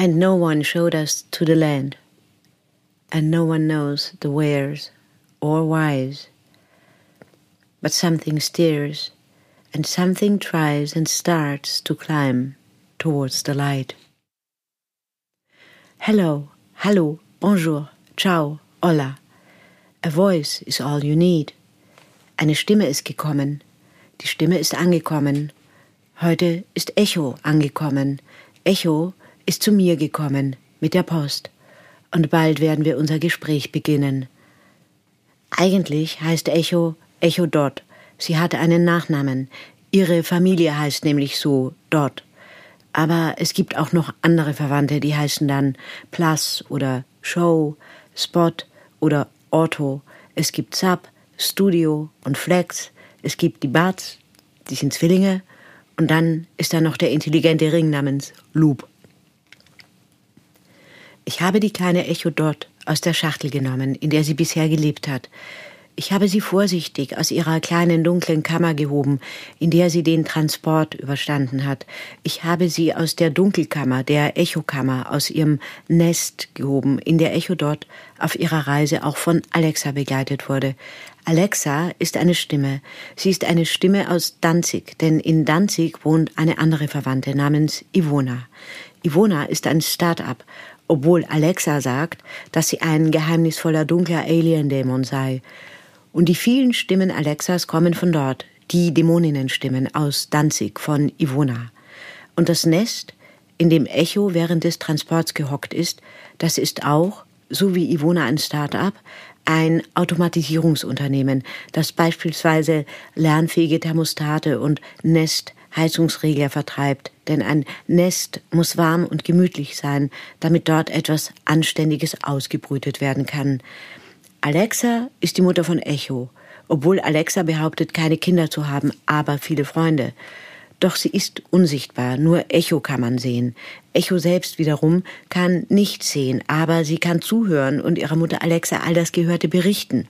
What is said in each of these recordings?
And no one showed us to the land, and no one knows the wheres or whys. But something steers, and something tries and starts to climb towards the light. Hello, hallo, bonjour, ciao, hola. A voice is all you need. Eine Stimme ist gekommen. Die Stimme ist angekommen. Heute ist Echo angekommen. Echo ist zu mir gekommen mit der Post. Und bald werden wir unser Gespräch beginnen. Eigentlich heißt Echo Echo Dot. Sie hatte einen Nachnamen. Ihre Familie heißt nämlich so Dot. Aber es gibt auch noch andere Verwandte, die heißen dann Plus oder Show, Spot oder Auto. Es gibt Sub, Studio und Flex. Es gibt die Bats, die sind Zwillinge. Und dann ist da noch der intelligente Ring namens Loop. Ich habe die kleine Echo dort aus der Schachtel genommen, in der sie bisher gelebt hat. Ich habe sie vorsichtig aus ihrer kleinen dunklen Kammer gehoben, in der sie den Transport überstanden hat. Ich habe sie aus der Dunkelkammer, der Echokammer, aus ihrem Nest gehoben, in der Echo dort auf ihrer Reise auch von Alexa begleitet wurde. Alexa ist eine Stimme. Sie ist eine Stimme aus Danzig, denn in Danzig wohnt eine andere Verwandte namens Ivona. Ivona ist ein Start-up obwohl Alexa sagt, dass sie ein geheimnisvoller dunkler Alien-Dämon sei. Und die vielen Stimmen Alexas kommen von dort, die Dämoninnenstimmen aus Danzig von Ivona. Und das Nest, in dem Echo während des Transports gehockt ist, das ist auch, so wie Ivona ein Start-up, ein Automatisierungsunternehmen, das beispielsweise lernfähige Thermostate und Nest Heizungsregler vertreibt, denn ein Nest muss warm und gemütlich sein, damit dort etwas Anständiges ausgebrütet werden kann. Alexa ist die Mutter von Echo, obwohl Alexa behauptet, keine Kinder zu haben, aber viele Freunde. Doch sie ist unsichtbar, nur Echo kann man sehen. Echo selbst wiederum kann nicht sehen, aber sie kann zuhören und ihrer Mutter Alexa all das Gehörte berichten,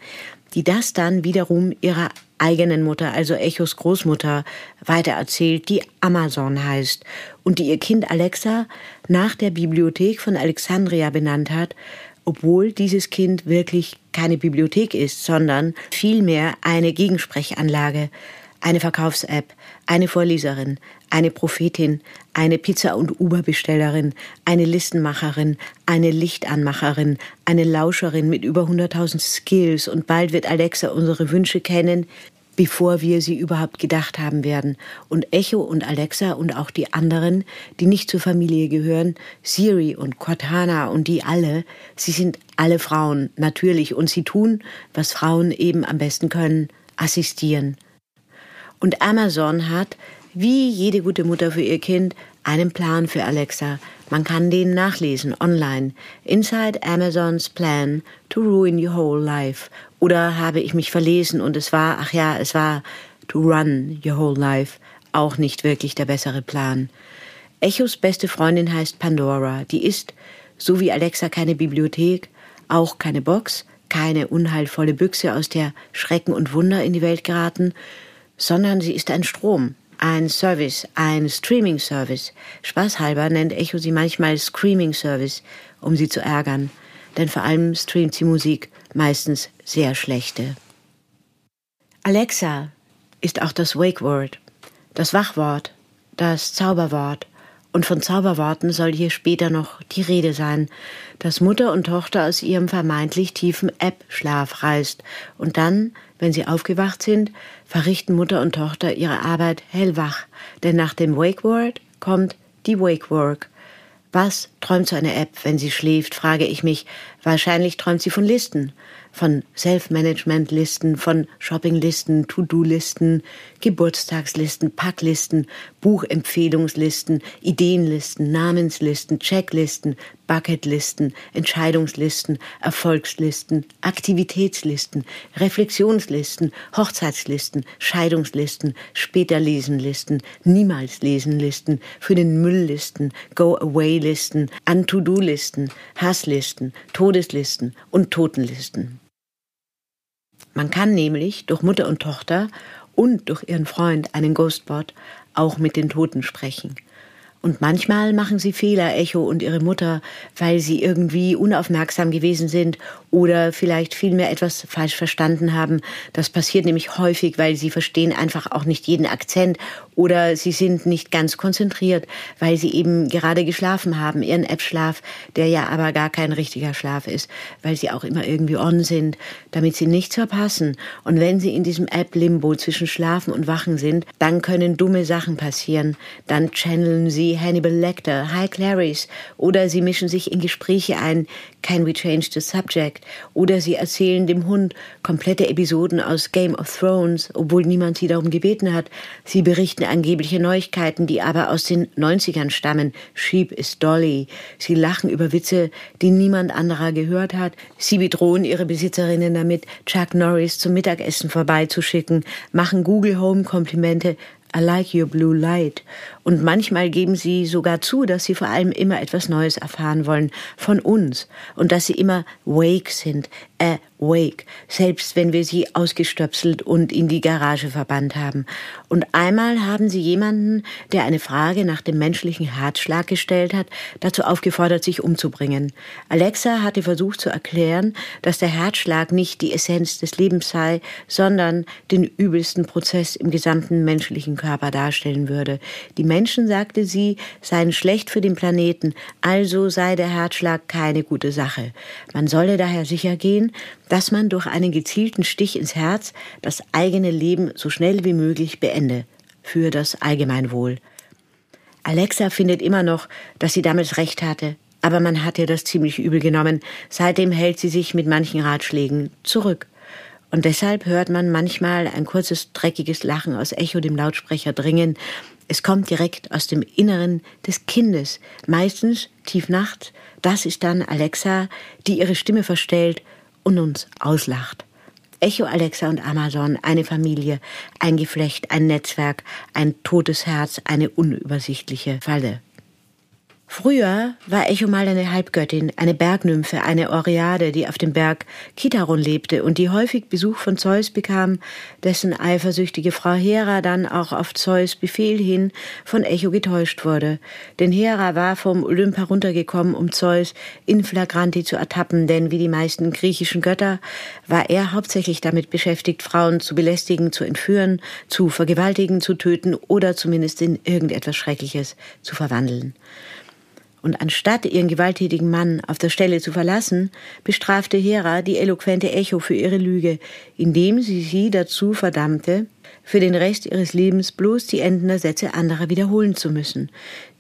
die das dann wiederum ihrer eigenen Mutter, also Echos Großmutter, weitererzählt, die Amazon heißt und die ihr Kind Alexa nach der Bibliothek von Alexandria benannt hat, obwohl dieses Kind wirklich keine Bibliothek ist, sondern vielmehr eine Gegensprechanlage, eine Verkaufs-App, eine Vorleserin, eine Prophetin, eine Pizza- und Uber-Bestellerin, eine Listenmacherin, eine Lichtanmacherin, eine Lauscherin mit über 100.000 Skills und bald wird Alexa unsere Wünsche kennen, bevor wir sie überhaupt gedacht haben werden. Und Echo und Alexa und auch die anderen, die nicht zur Familie gehören, Siri und Cortana und die alle, sie sind alle Frauen, natürlich, und sie tun, was Frauen eben am besten können, assistieren. Und Amazon hat, wie jede gute Mutter für ihr Kind, einen Plan für Alexa. Man kann den nachlesen online. Inside Amazons Plan to Ruin Your Whole Life. Oder habe ich mich verlesen und es war, ach ja, es war to Run Your Whole Life. Auch nicht wirklich der bessere Plan. Echos beste Freundin heißt Pandora. Die ist, so wie Alexa, keine Bibliothek, auch keine Box, keine unheilvolle Büchse, aus der Schrecken und Wunder in die Welt geraten, sondern sie ist ein Strom, ein Service, ein Streaming-Service. Spaßhalber nennt Echo sie manchmal Screaming-Service, um sie zu ärgern, denn vor allem streamt sie Musik, meistens sehr schlechte. Alexa ist auch das Wake-Word, das Wachwort, das Zauberwort, und von Zauberworten soll hier später noch die Rede sein, dass Mutter und Tochter aus ihrem vermeintlich tiefen App-Schlaf reißt und dann wenn sie aufgewacht sind, verrichten Mutter und Tochter ihre Arbeit hellwach, denn nach dem Wake Word kommt die Wake Work. Was träumt so eine App, wenn sie schläft, frage ich mich. Wahrscheinlich träumt sie von Listen, von Self-Management-Listen, von Shopping-Listen, To-Do-Listen, Geburtstagslisten, Packlisten, Buchempfehlungslisten, Ideenlisten, Namenslisten, Checklisten, Bucketlisten, Entscheidungslisten, Erfolgslisten, Aktivitätslisten, Reflexionslisten, Hochzeitslisten, Scheidungslisten, Späterlesenlisten, Niemals-Lesenlisten, für den Mülllisten, Go-Away-Listen, An-To-Do-Listen, Hasslisten, Todeslisten und Totenlisten. Man kann nämlich durch Mutter und Tochter und durch ihren Freund, einen Ghostbot, auch mit den Toten sprechen. Und manchmal machen sie Fehler, Echo und ihre Mutter, weil sie irgendwie unaufmerksam gewesen sind oder vielleicht vielmehr etwas falsch verstanden haben. Das passiert nämlich häufig, weil sie verstehen einfach auch nicht jeden Akzent oder sie sind nicht ganz konzentriert, weil sie eben gerade geschlafen haben, ihren App-Schlaf, der ja aber gar kein richtiger Schlaf ist, weil sie auch immer irgendwie on sind, damit sie nichts verpassen. Und wenn sie in diesem App-Limbo zwischen Schlafen und Wachen sind, dann können dumme Sachen passieren. Dann channeln sie Hannibal Lecter, High Clarice oder sie mischen sich in Gespräche ein, Can we change the subject? Oder sie erzählen dem Hund komplette Episoden aus Game of Thrones, obwohl niemand sie darum gebeten hat. Sie berichten angebliche Neuigkeiten, die aber aus den 90ern stammen. Sheep is Dolly. Sie lachen über Witze, die niemand anderer gehört hat. Sie bedrohen ihre Besitzerinnen damit, Chuck Norris zum Mittagessen vorbeizuschicken, machen Google Home Komplimente, I like your blue light. Und manchmal geben sie sogar zu, dass sie vor allem immer etwas Neues erfahren wollen von uns und dass sie immer wake sind, awake, selbst wenn wir sie ausgestöpselt und in die Garage verbannt haben. Und einmal haben sie jemanden, der eine Frage nach dem menschlichen Herzschlag gestellt hat, dazu aufgefordert, sich umzubringen. Alexa hatte versucht zu erklären, dass der Herzschlag nicht die Essenz des Lebens sei, sondern den übelsten Prozess im gesamten menschlichen Körper darstellen würde. Die Menschen, sagte sie, seien schlecht für den Planeten, also sei der Herzschlag keine gute Sache. Man solle daher sicher gehen, dass man durch einen gezielten Stich ins Herz das eigene Leben so schnell wie möglich beende, für das Allgemeinwohl. Alexa findet immer noch, dass sie damals recht hatte, aber man hat ihr das ziemlich übel genommen. Seitdem hält sie sich mit manchen Ratschlägen zurück. Und deshalb hört man manchmal ein kurzes, dreckiges Lachen aus Echo dem Lautsprecher dringen. Es kommt direkt aus dem Inneren des Kindes, meistens tief nachts. Das ist dann Alexa, die ihre Stimme verstellt und uns auslacht. Echo, Alexa und Amazon, eine Familie, ein Geflecht, ein Netzwerk, ein totes Herz, eine unübersichtliche Falle. Früher war Echo mal eine Halbgöttin, eine Bergnymphe, eine Oreade, die auf dem Berg Kitaron lebte und die häufig Besuch von Zeus bekam, dessen eifersüchtige Frau Hera dann auch auf Zeus Befehl hin von Echo getäuscht wurde. Denn Hera war vom Olymp heruntergekommen, um Zeus in flagranti zu ertappen, denn wie die meisten griechischen Götter war er hauptsächlich damit beschäftigt, Frauen zu belästigen, zu entführen, zu vergewaltigen, zu töten oder zumindest in irgendetwas Schreckliches zu verwandeln. Und anstatt ihren gewalttätigen Mann auf der Stelle zu verlassen, bestrafte Hera die eloquente Echo für ihre Lüge, indem sie sie dazu verdammte, für den Rest ihres Lebens bloß die Enden der Sätze anderer wiederholen zu müssen.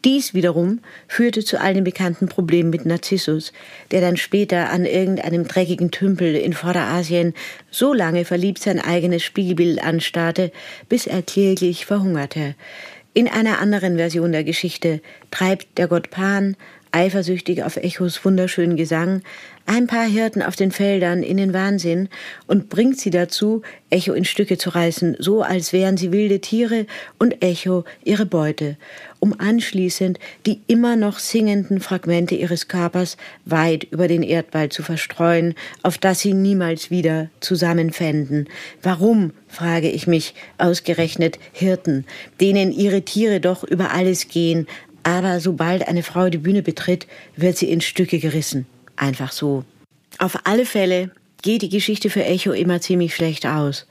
Dies wiederum führte zu all den bekannten Problemen mit Narzissus, der dann später an irgendeinem dreckigen Tümpel in Vorderasien so lange verliebt sein eigenes Spiegelbild anstarrte, bis er kläglich verhungerte. In einer anderen Version der Geschichte treibt der Gott Pan, eifersüchtig auf Echos wunderschönen Gesang, ein paar Hirten auf den Feldern in den Wahnsinn und bringt sie dazu, Echo in Stücke zu reißen, so als wären sie wilde Tiere und Echo ihre Beute um anschließend die immer noch singenden Fragmente ihres Körpers weit über den Erdball zu verstreuen, auf das sie niemals wieder zusammenfänden. Warum, frage ich mich, ausgerechnet Hirten, denen ihre Tiere doch über alles gehen, aber sobald eine Frau die Bühne betritt, wird sie in Stücke gerissen. Einfach so. Auf alle Fälle geht die Geschichte für Echo immer ziemlich schlecht aus.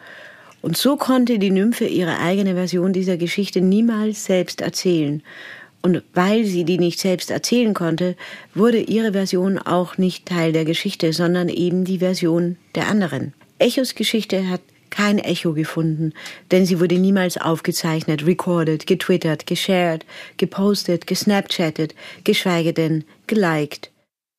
Und so konnte die Nymphe ihre eigene Version dieser Geschichte niemals selbst erzählen. Und weil sie die nicht selbst erzählen konnte, wurde ihre Version auch nicht Teil der Geschichte, sondern eben die Version der anderen. Echos Geschichte hat kein Echo gefunden, denn sie wurde niemals aufgezeichnet, recorded, getwittert, geshared, gepostet, gesnapchattet, geschweige denn geliked.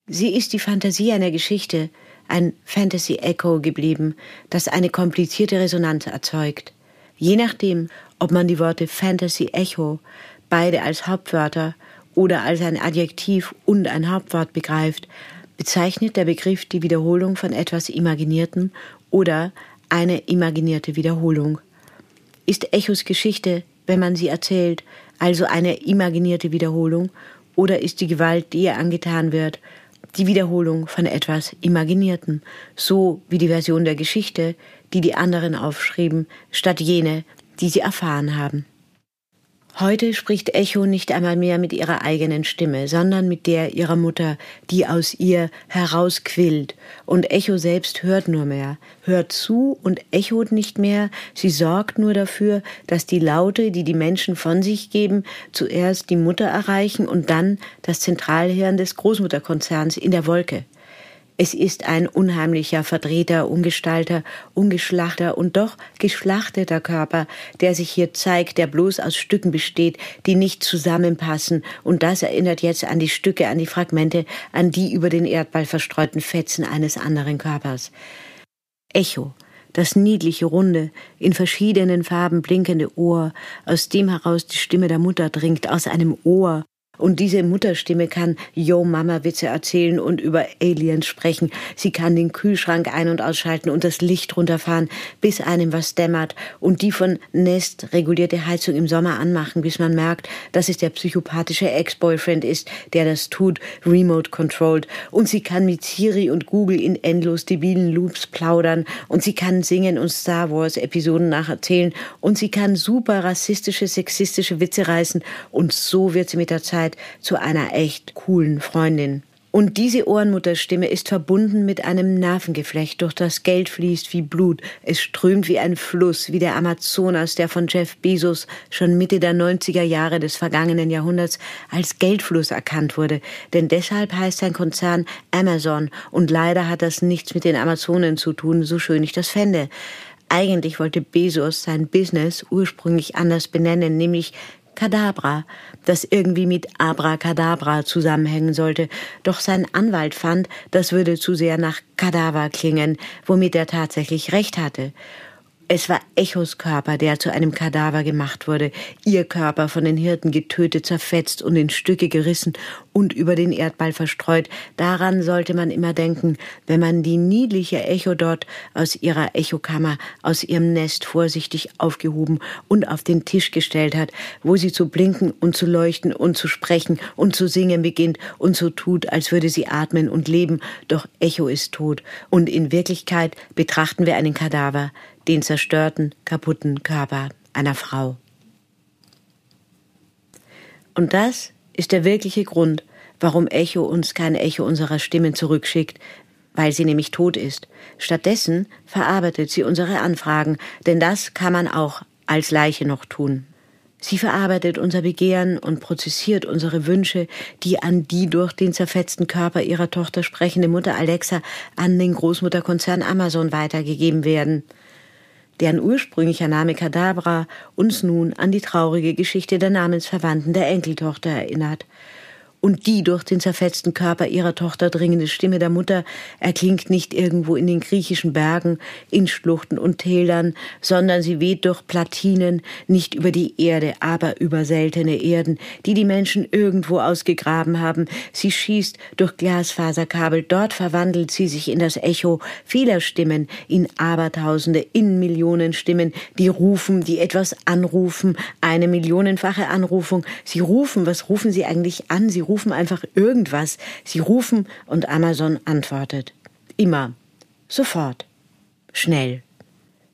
Sie ist die Fantasie einer Geschichte, ein Fantasy Echo geblieben, das eine komplizierte Resonanz erzeugt. Je nachdem, ob man die Worte Fantasy Echo beide als Hauptwörter oder als ein Adjektiv und ein Hauptwort begreift, bezeichnet der Begriff die Wiederholung von etwas Imaginiertem oder eine imaginierte Wiederholung. Ist Echos Geschichte, wenn man sie erzählt, also eine imaginierte Wiederholung, oder ist die Gewalt, die ihr angetan wird, die Wiederholung von etwas Imaginiertem, so wie die Version der Geschichte, die die anderen aufschrieben, statt jene, die sie erfahren haben. Heute spricht Echo nicht einmal mehr mit ihrer eigenen Stimme, sondern mit der ihrer Mutter, die aus ihr herausquillt. Und Echo selbst hört nur mehr, hört zu und echot nicht mehr. Sie sorgt nur dafür, dass die Laute, die die Menschen von sich geben, zuerst die Mutter erreichen und dann das Zentralhirn des Großmutterkonzerns in der Wolke. Es ist ein unheimlicher, verdrehter, ungestalter, ungeschlachter und doch geschlachteter Körper, der sich hier zeigt, der bloß aus Stücken besteht, die nicht zusammenpassen. Und das erinnert jetzt an die Stücke, an die Fragmente, an die über den Erdball verstreuten Fetzen eines anderen Körpers. Echo, das niedliche, runde, in verschiedenen Farben blinkende Ohr, aus dem heraus die Stimme der Mutter dringt, aus einem Ohr, und diese Mutterstimme kann Yo Mama Witze erzählen und über Aliens sprechen. Sie kann den Kühlschrank ein- und ausschalten und das Licht runterfahren, bis einem was dämmert und die von Nest regulierte Heizung im Sommer anmachen, bis man merkt, dass es der psychopathische Ex-Boyfriend ist, der das tut, remote controlled. Und sie kann mit Siri und Google in endlos debilen Loops plaudern und sie kann singen und Star Wars Episoden nacherzählen und sie kann super rassistische, sexistische Witze reißen und so wird sie mit der Zeit Zeit zu einer echt coolen Freundin. Und diese Ohrenmutterstimme ist verbunden mit einem Nervengeflecht, durch das Geld fließt wie Blut. Es strömt wie ein Fluss, wie der Amazonas, der von Jeff Bezos schon Mitte der 90er Jahre des vergangenen Jahrhunderts als Geldfluss erkannt wurde. Denn deshalb heißt sein Konzern Amazon. Und leider hat das nichts mit den Amazonen zu tun, so schön ich das fände. Eigentlich wollte Bezos sein Business ursprünglich anders benennen, nämlich Kadabra, das irgendwie mit Abracadabra zusammenhängen sollte, doch sein Anwalt fand, das würde zu sehr nach Kadaver klingen, womit er tatsächlich recht hatte. Es war Echos Körper, der zu einem Kadaver gemacht wurde, ihr Körper von den Hirten getötet, zerfetzt und in Stücke gerissen und über den Erdball verstreut. Daran sollte man immer denken, wenn man die niedliche Echo dort aus ihrer Echokammer, aus ihrem Nest vorsichtig aufgehoben und auf den Tisch gestellt hat, wo sie zu blinken und zu leuchten und zu sprechen und zu singen beginnt und so tut, als würde sie atmen und leben, doch Echo ist tot. Und in Wirklichkeit betrachten wir einen Kadaver, den zerstörten, kaputten Körper einer Frau. Und das ist der wirkliche Grund, warum Echo uns kein Echo unserer Stimmen zurückschickt, weil sie nämlich tot ist. Stattdessen verarbeitet sie unsere Anfragen, denn das kann man auch als Leiche noch tun. Sie verarbeitet unser Begehren und prozessiert unsere Wünsche, die an die durch den zerfetzten Körper ihrer Tochter sprechende Mutter Alexa an den Großmutterkonzern Amazon weitergegeben werden deren ursprünglicher Name Kadabra uns nun an die traurige Geschichte der Namensverwandten der Enkeltochter erinnert und die durch den zerfetzten Körper ihrer Tochter dringende Stimme der Mutter erklingt nicht irgendwo in den griechischen Bergen, in Schluchten und Tälern, sondern sie weht durch Platinen, nicht über die Erde, aber über seltene Erden, die die Menschen irgendwo ausgegraben haben. Sie schießt durch Glasfaserkabel, dort verwandelt sie sich in das Echo vieler Stimmen, in Abertausende, in Millionen Stimmen, die rufen, die etwas anrufen, eine millionenfache Anrufung. Sie rufen, was rufen sie eigentlich an? Sie rufen einfach irgendwas. Sie rufen und Amazon antwortet. Immer. Sofort. Schnell.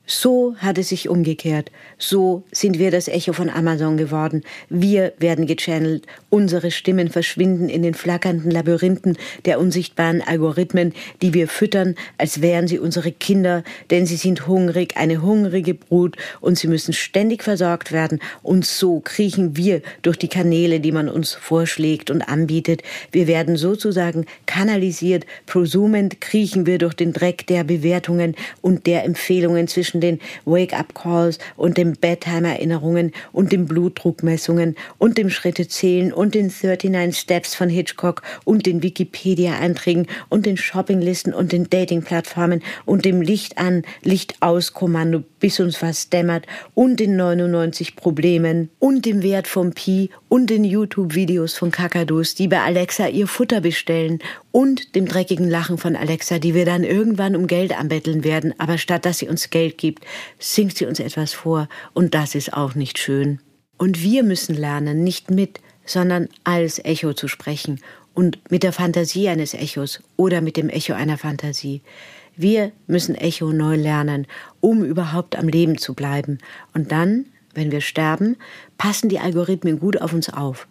So hat es sich umgekehrt. So sind wir das Echo von Amazon geworden. Wir werden gechannelt. Unsere Stimmen verschwinden in den flackernden Labyrinthen der unsichtbaren Algorithmen, die wir füttern, als wären sie unsere Kinder, denn sie sind hungrig, eine hungrige Brut, und sie müssen ständig versorgt werden. Und so kriechen wir durch die Kanäle, die man uns vorschlägt und anbietet. Wir werden sozusagen kanalisiert. Prosumend kriechen wir durch den Dreck der Bewertungen und der Empfehlungen zwischen zwischen den Wake-up-Calls und den Bedtime-Erinnerungen und den Blutdruckmessungen und dem Schrittezählen und den 39 Steps von Hitchcock und den Wikipedia-Einträgen und den Shoppinglisten und den Dating-Plattformen und dem Licht an, Licht aus Kommando, bis uns was dämmert und den 99 Problemen und dem Wert vom Pi und den YouTube-Videos von Kakados, die bei Alexa ihr Futter bestellen und dem dreckigen Lachen von Alexa, die wir dann irgendwann um Geld anbetteln werden, aber statt dass sie uns Geld gibt, singt sie uns etwas vor und das ist auch nicht schön. Und wir müssen lernen, nicht mit, sondern als Echo zu sprechen und mit der Fantasie eines Echos oder mit dem Echo einer Fantasie. Wir müssen Echo neu lernen, um überhaupt am Leben zu bleiben. Und dann wenn wir sterben, passen die Algorithmen gut auf uns auf,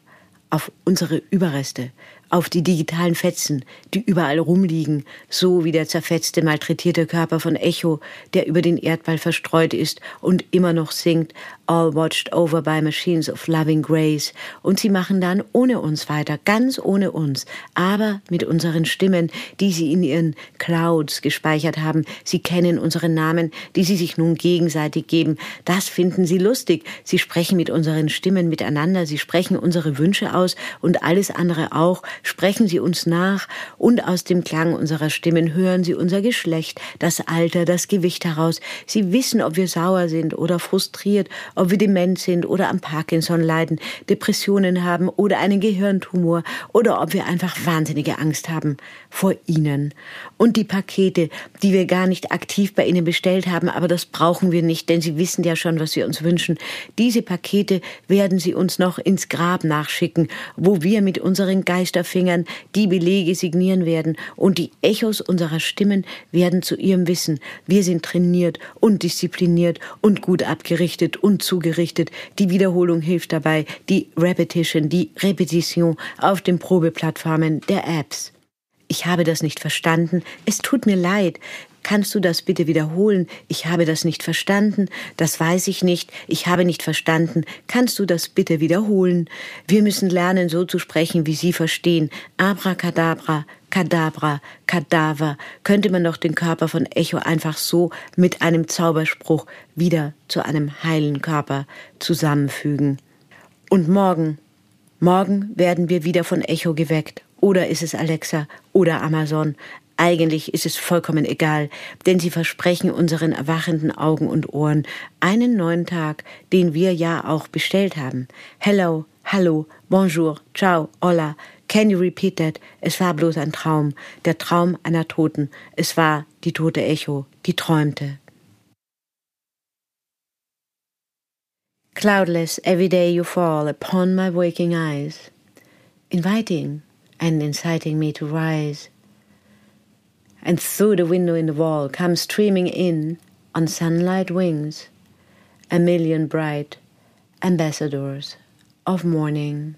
auf unsere Überreste, auf die digitalen Fetzen, die überall rumliegen, so wie der zerfetzte, malträtierte Körper von Echo, der über den Erdball verstreut ist und immer noch singt, all watched over by machines of loving grace. Und sie machen dann ohne uns weiter, ganz ohne uns, aber mit unseren Stimmen, die sie in ihren Clouds gespeichert haben. Sie kennen unsere Namen, die sie sich nun gegenseitig geben. Das finden sie lustig. Sie sprechen mit unseren Stimmen miteinander, sie sprechen unsere Wünsche aus und alles andere auch sprechen sie uns nach und aus dem Klang unserer Stimmen hören sie unser Geschlecht, das Alter, das Gewicht heraus. Sie wissen, ob wir sauer sind oder frustriert, ob wir dement sind oder am Parkinson leiden, Depressionen haben oder einen Gehirntumor oder ob wir einfach wahnsinnige Angst haben vor ihnen. Und die Pakete, die wir gar nicht aktiv bei ihnen bestellt haben, aber das brauchen wir nicht, denn sie wissen ja schon, was wir uns wünschen. Diese Pakete werden sie uns noch ins Grab nachschicken, wo wir mit unseren Geisterfingern Fingern die Belege signieren werden und die Echos unserer Stimmen werden zu ihrem Wissen. Wir sind trainiert und diszipliniert und gut abgerichtet und zugerichtet. Die Wiederholung hilft dabei, die Repetition, die Repetition auf den Probeplattformen der Apps. Ich habe das nicht verstanden. Es tut mir leid. Kannst du das bitte wiederholen? Ich habe das nicht verstanden. Das weiß ich nicht. Ich habe nicht verstanden. Kannst du das bitte wiederholen? Wir müssen lernen, so zu sprechen, wie Sie verstehen. Abracadabra, Kadabra, Kadaver. Könnte man doch den Körper von Echo einfach so mit einem Zauberspruch wieder zu einem heilen Körper zusammenfügen. Und morgen, morgen werden wir wieder von Echo geweckt. Oder ist es Alexa oder Amazon? Eigentlich ist es vollkommen egal, denn sie versprechen unseren erwachenden Augen und Ohren einen neuen Tag, den wir ja auch bestellt haben. Hello, hallo, bonjour, ciao, hola. Can you repeat that? Es war bloß ein Traum, der Traum einer Toten. Es war die tote Echo, die träumte. Cloudless, every day you fall upon my waking eyes, inviting and inciting me to rise. And through the window in the wall come streaming in on sunlight wings a million bright ambassadors of morning.